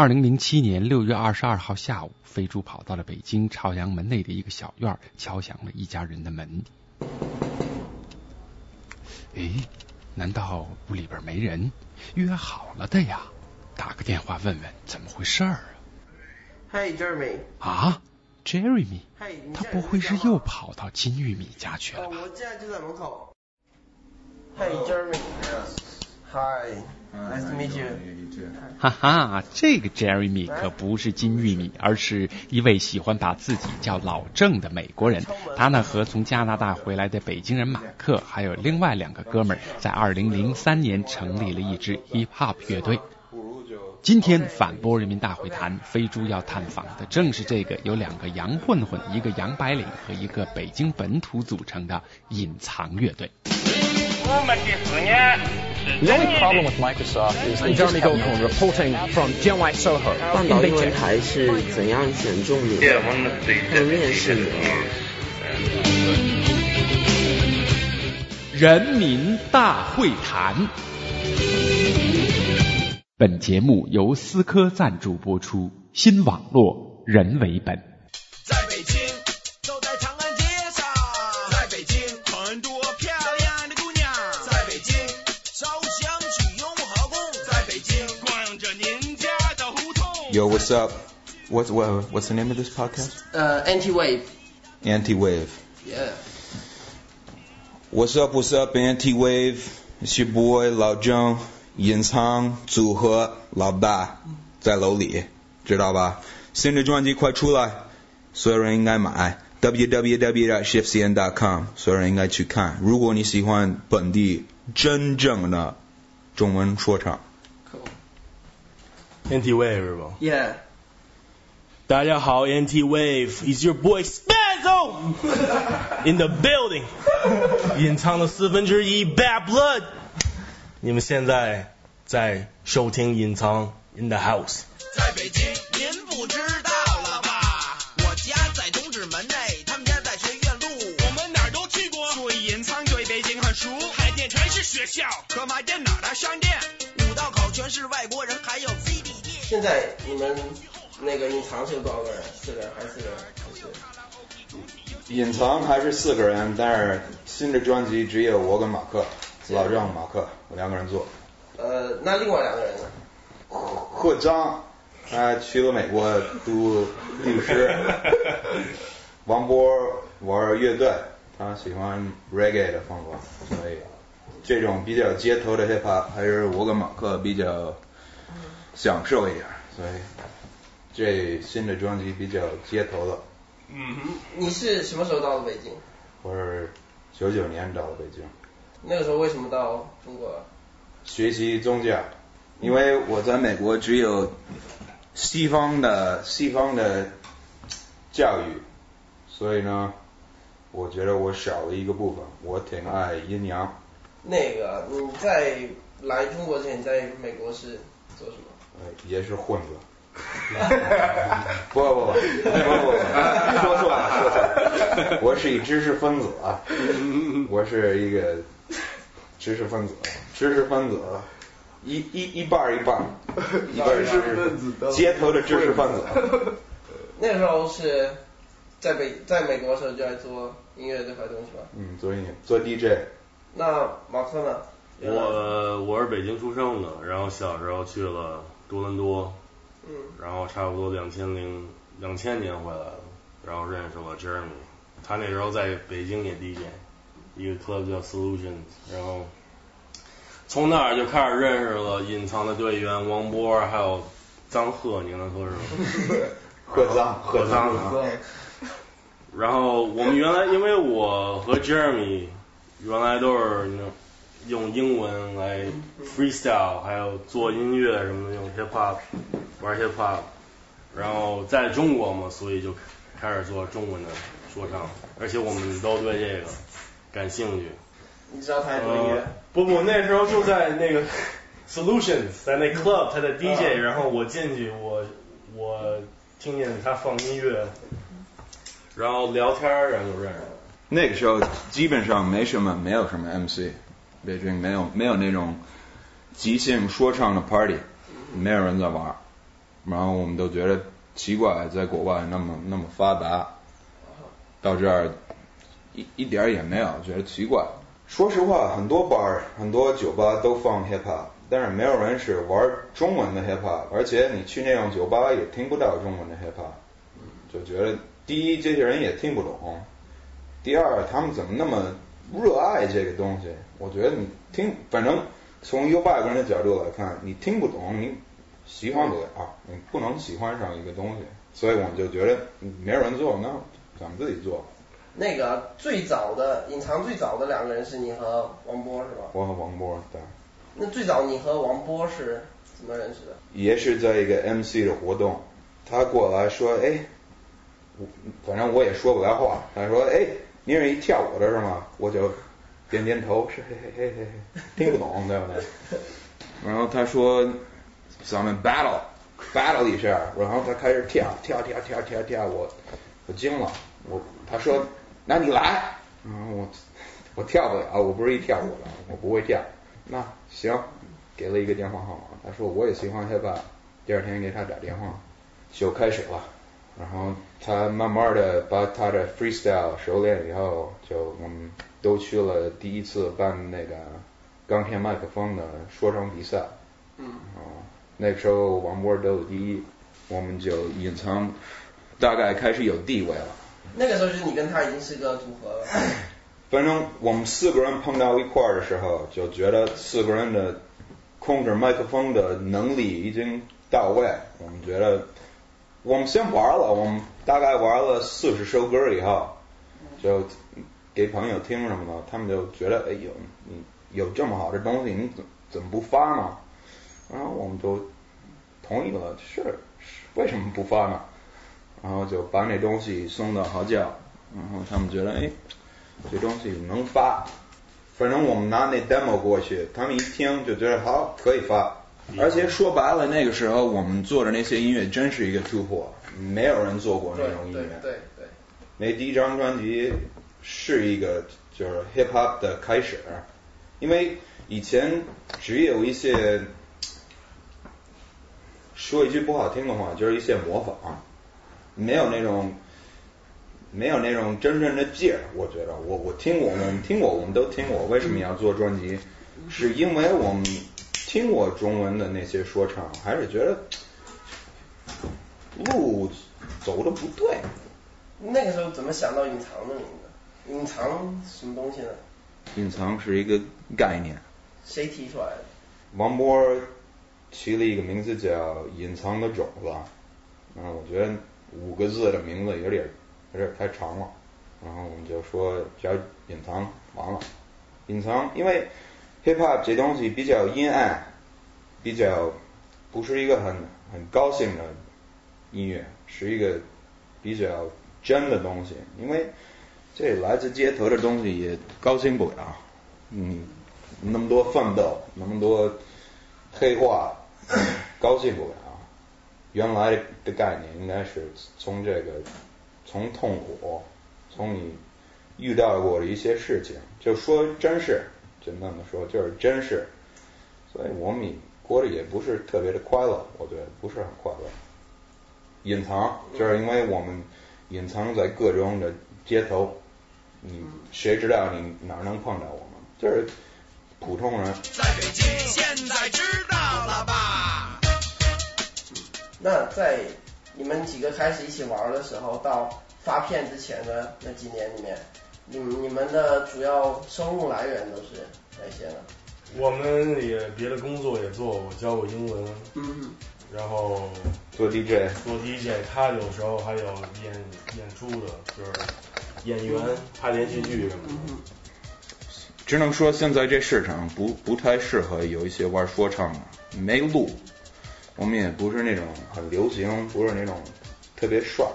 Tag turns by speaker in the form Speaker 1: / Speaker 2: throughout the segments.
Speaker 1: 二零零七年六月二十二号下午，飞猪跑到了北京朝阳门内的一个小院，敲响了一家人的门。诶，难道屋里边没人？约好了的呀！打个电话问问怎么回事儿啊
Speaker 2: ？Hey Jeremy。
Speaker 1: 啊，Jeremy。
Speaker 2: 嘿，
Speaker 1: 他不会是又跑到金玉米家去了吧？
Speaker 2: 我现在就在门口。Hey Jeremy。Hi。Nice to meet you。
Speaker 1: 哈哈，这个 Jeremy 可不是金玉米，而是一位喜欢把自己叫老郑的美国人。他呢和从加拿大回来的北京人马克，还有另外两个哥们儿，在二零零三年成立了一支 hip hop 乐队。今天反播人民大会堂，飞猪要探访的正是这个由两个洋混混、一个洋白领和一个北京本土组成的隐藏乐队。
Speaker 3: 我们的思念。
Speaker 4: The only problem with Microsoft is they Jeremy Goldkorn reporting from Jianwai Soho
Speaker 2: 半岛英文台是怎样选中你的？和面试的？
Speaker 1: 人民大会谈。本节目由思科赞助播出，新网络人为本。
Speaker 5: Yo, what's up? What's what, what's the name of this podcast?
Speaker 2: Uh, Anti Wave.
Speaker 5: Anti Wave.
Speaker 2: Yeah.
Speaker 5: What's up? What's up? Anti Wave. It's your boy 老郑，隐藏组合老大，在楼里，知道吧？新的专辑快出来，所有人应该买。www.shiftcn.com，所有人应该去看。如果你喜欢本地真正的中文说唱。
Speaker 6: NT Wave 是吧
Speaker 2: ？Yeah。
Speaker 6: 大家好，NT Wave is your boy Spazzo in the building，隐藏的四分之一 Bad Blood。你们现在在收听隐藏 in the house。
Speaker 7: 在北京，您不知道了吧？我家在东直门内，他们家在学院路。
Speaker 8: 我们哪儿都去过，
Speaker 7: 所以隐藏对北京很熟。
Speaker 8: 海淀全是学校，
Speaker 7: 可买电脑的商店。五道口全是外国人，还有 CD。
Speaker 2: 现在你们那个隐藏是有多少个人？四个人还是四个人？还是
Speaker 5: 隐藏还是四个人？但是新的专辑只有我跟马克，老郑、马克，我两个人做。
Speaker 2: 呃，那另外两个人呢？
Speaker 5: 贺张，他去了美国读律师。王波玩乐队，他喜欢 reggae 的风格，所以这种比较街头的 hip hop 还是我跟马克比较。享受一点，所以这新的专辑比较街头的。
Speaker 2: 嗯哼，你是什么时候到的北京？
Speaker 5: 我是九九年到的北京。
Speaker 2: 那个时候为什么到中国？
Speaker 5: 学习宗教，因为我在美国只有西方的西方的教育，所以呢，我觉得我少了一个部分。我挺爱阴阳。
Speaker 2: 那个你在来中国之前，在美国是做什么？
Speaker 5: 也是混子，不不不不不不，说错了说错了，我是一知识分子啊，我是一个知识分子，知识分子，一一一半一半，一半知识分子，街头的知识分子。
Speaker 2: 那时候是在北在美国的时候就在做音乐这块东西吧？
Speaker 5: 嗯，做音乐，做 DJ。
Speaker 2: 那马克呢？
Speaker 6: 我我是北京出生的，然后小时候去了。多伦多，
Speaker 2: 嗯，
Speaker 6: 然后差不多两千零两千年回来了，然后认识了 Jeremy，他那时候在北京也 DJ，一个 club 叫 Solutions，然后从那儿就开始认识了隐藏的队员王波，还有张赫，你跟他说是吗？
Speaker 5: 贺张，
Speaker 6: 贺张，然后我们原来因为我和 Jeremy 原来都是那。用英文来 freestyle，还有做音乐什么的，用 hip hop 玩 hip hop，然后在中国嘛，所以就开始做中文的说唱，而且我们都对这个感兴趣。
Speaker 2: 你知道他做音乐？
Speaker 6: 不不，那时候就在那个 solutions，在那 club，他在 DJ，然后我进去，我我听见他放音乐，然后聊天，然后就认识了。
Speaker 5: 那个时候基本上没什么，没有什么 MC。北京没有没有那种即兴说唱的 party，没有人在玩，然后我们都觉得奇怪，在国外那么那么发达，到这儿一一点也没有觉得奇怪。说实话，很多 bar 很多酒吧都放 hip hop，但是没有人是玩中文的 hip hop，而且你去那种酒吧也听不到中文的 hip hop，就觉得第一这些人也听不懂，第二他们怎么那么热爱这个东西？我觉得你听，反正从一个外国人的角度来看，你听不懂，你喜欢不了，你不能喜欢上一个东西，所以我们就觉得没有人做，那咱们自己做。
Speaker 2: 那个最早的隐藏最早的两个人是你和王波是吧？
Speaker 5: 我和王波对。
Speaker 2: 那最早你和王波是怎么认识的？
Speaker 5: 也是在一个 MC 的活动，他过来说，哎，我反正我也说不来话，他说，哎，你是一跳舞的是吗？我就点点头，是嘿嘿嘿嘿嘿，听不懂对不对？然后他说，咱们 battle battle 一下，然后他开始跳跳跳跳跳跳，我我惊了，我他说，那你来，然后我我跳不了，我不是一跳舞的，我不会跳。那行，给了一个电话号码，他说我也喜欢他吧第二天给他打电话，就开始了。然后他慢慢的把他的 freestyle 熟练以后，就我们都去了第一次办那个钢片麦克风的说唱比赛。
Speaker 2: 嗯。
Speaker 5: 啊，那时候王波得了第一，我们就隐藏，大概开始有地位了。
Speaker 2: 那个时候就是你跟他已经是个组合了。
Speaker 5: 反正我们四个人碰到一块儿的时候，就觉得四个人的控制麦克风的能力已经到位。我们觉得，我们先玩了，我们大概玩了四十首歌以后，就给朋友听什么的，他们就觉得，哎呦，你有这么好的东西，你怎怎么不发呢？然后我们就同意了，是，为什么不发呢？然后就把那东西送到好教，然后他们觉得，哎。这东西能发，反正我们拿那 demo 过去，他们一听就觉得好，可以发。而且说白了，那个时候我们做的那些音乐真是一个突破，没有人做过那种音乐。
Speaker 2: 对对对。
Speaker 5: 那第一张专辑是一个就是 hip hop 的开始，因为以前只有一些，说一句不好听的话，就是一些模仿，没有那种。没有那种真正的劲儿，我觉得，我我听过，我们听过，我们都听过。为什么要做专辑？是因为我们听过中文的那些说唱，还是觉得路走的不对。
Speaker 2: 那个时候怎么想到隐藏的名字？隐藏什么东西呢？
Speaker 5: 隐藏是一个概念。
Speaker 2: 谁提出来的？
Speaker 5: 王波起了一个名字叫“隐藏的种子”。嗯，我觉得五个字的名字有点。有点太长了，然后我们就说叫隐藏完了，隐藏，因为 hip hop 这东西比较阴暗，比较不是一个很很高兴的音乐，是一个比较真的东西，因为这来自街头的东西也高兴不了，嗯，那么多奋斗，那么多黑化，高兴不了，原来的概念应该是从这个。从痛苦，从你遇到过的一些事情，就说真事，简单的说就是真是，所以我们过得也不是特别的快乐，我觉得不是很快乐。隐藏，就是因为我们隐藏在各种的街头，你谁知道你哪能碰到我们？就是普通人。
Speaker 7: 在北京，现在知道了吧？
Speaker 2: 那在。你们几个开始一起玩的时候，到发片之前的那几年里面，你你们的主要收入来源都是哪些呢？
Speaker 6: 我们也别的工作也做，我教过英文，
Speaker 2: 嗯，
Speaker 6: 然后
Speaker 5: 做 DJ，
Speaker 6: 做 DJ，他有时候还有演演出的，就是演员拍连续剧什么的。
Speaker 5: 只能说现在这市场不不太适合有一些玩说唱的，没路。我们也不是那种很流行，不是那种特别帅，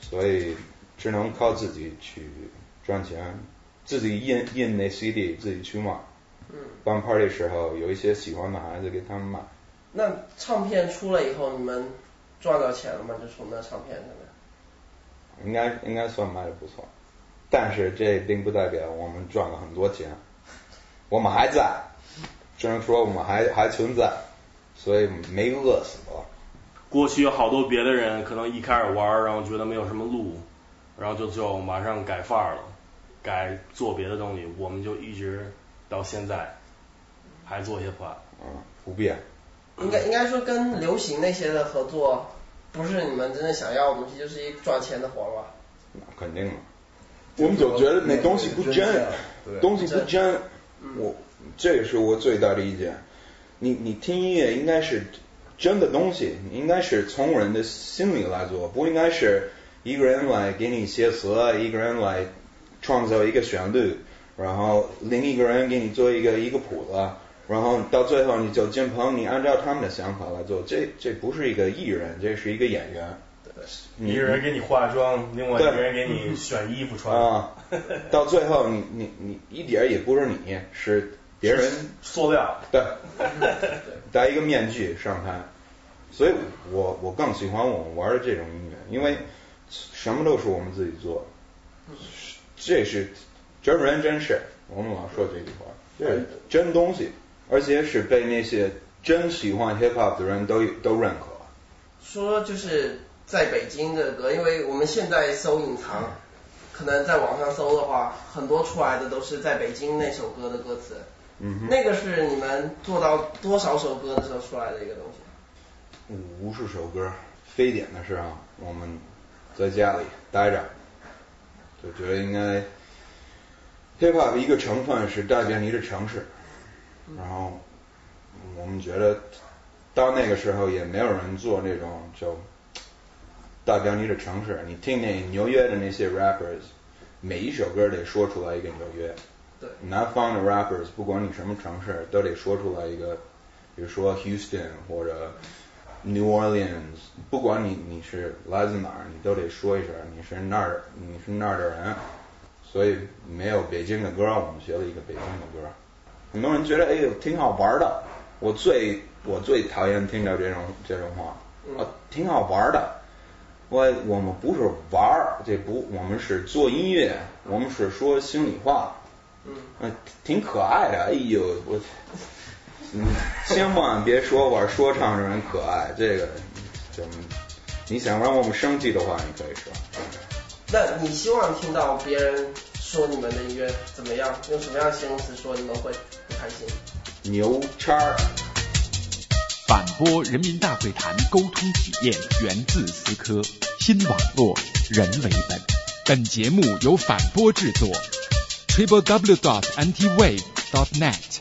Speaker 5: 所以只能靠自己去赚钱，自己印印那 CD，自己去卖。
Speaker 2: 嗯。
Speaker 5: 办 party 时候有一些喜欢的孩子给他们买。
Speaker 2: 那唱片出了以后，你们赚到钱了吗？就从那唱片上面。
Speaker 5: 应该应该算卖的不错，但是这并不代表我们赚了很多钱。我们还在，只能说我们还还存在。所以没饿死。
Speaker 6: 过去有好多别的人可能一开始玩，然后觉得没有什么路，然后就就马上改范儿了，改做别的东西，我们就一直到现在还做 hop。
Speaker 5: 嗯，不变。
Speaker 2: 应该应该说跟流行那些的合作，不是你们真正想要的东西，就是一赚钱的活吧？
Speaker 5: 那肯定了。我们总觉得那东西不真，东西不真。我这也是我最大的意见。你你听音乐应该是真的东西，应该是从人的心里来做，不应该是一个人来给你写词，一个人来创造一个旋律，然后另一个人给你做一个一个谱子，然后到最后你就进棚，你按照他们的想法来做。这这不是一个艺人，这是一个演员。
Speaker 6: 一个人给你化妆，另外一个人给你选衣服穿。
Speaker 5: 啊，到最后你你你一点也不是你，是别人
Speaker 6: 塑料。
Speaker 5: 对，戴一个面具上台，所以我我更喜欢我们玩的这种音乐，因为什么都是我们自己做，这是真人真事，我们老说这句话，这是真东西，而且是被那些真喜欢 hip hop 的人都都认可。
Speaker 2: 说就是在北京的歌，因为我们现在搜隐藏，可能在网上搜的话，很多出来的都是在北京那首歌的歌词。
Speaker 5: 嗯哼，
Speaker 2: 那个是你们做到多少首歌的时候出来的一个东西？
Speaker 5: 五十首歌，非典的事啊，我们在家里待着，就觉得应该 hip hop 的一个成分是代表你的城市，然后我们觉得到那个时候也没有人做那种就代表你的城市。你听那纽约的那些 rappers，每一首歌得说出来一个纽约。
Speaker 2: 对，
Speaker 5: 南方的 rappers，不管你什么城市，都得说出来一个，比如说 Houston 或者 New Orleans，不管你你是来自哪儿，你都得说一声你是那儿你是那儿的人。所以没有北京的歌，我们学了一个北京的歌。很多人觉得哎呦挺好玩的，我最我最讨厌听到这种这种话，啊挺好玩的。我我们不是玩儿，这不我们是做音乐，我们是说心里话。
Speaker 2: 嗯，
Speaker 5: 挺可爱的，哎呦，我，嗯，千万别说玩说唱的人可爱，这个就你想让我们生气的话，你可以说。
Speaker 2: 那你希望听到别人说你们的音乐怎么样？用什么样的形容词说你们会不开心？
Speaker 5: 牛叉儿。
Speaker 1: 反播人民大会谈沟通体验源自思科，新网络人为本。本节目由反播制作。triple w dot antiwave dot net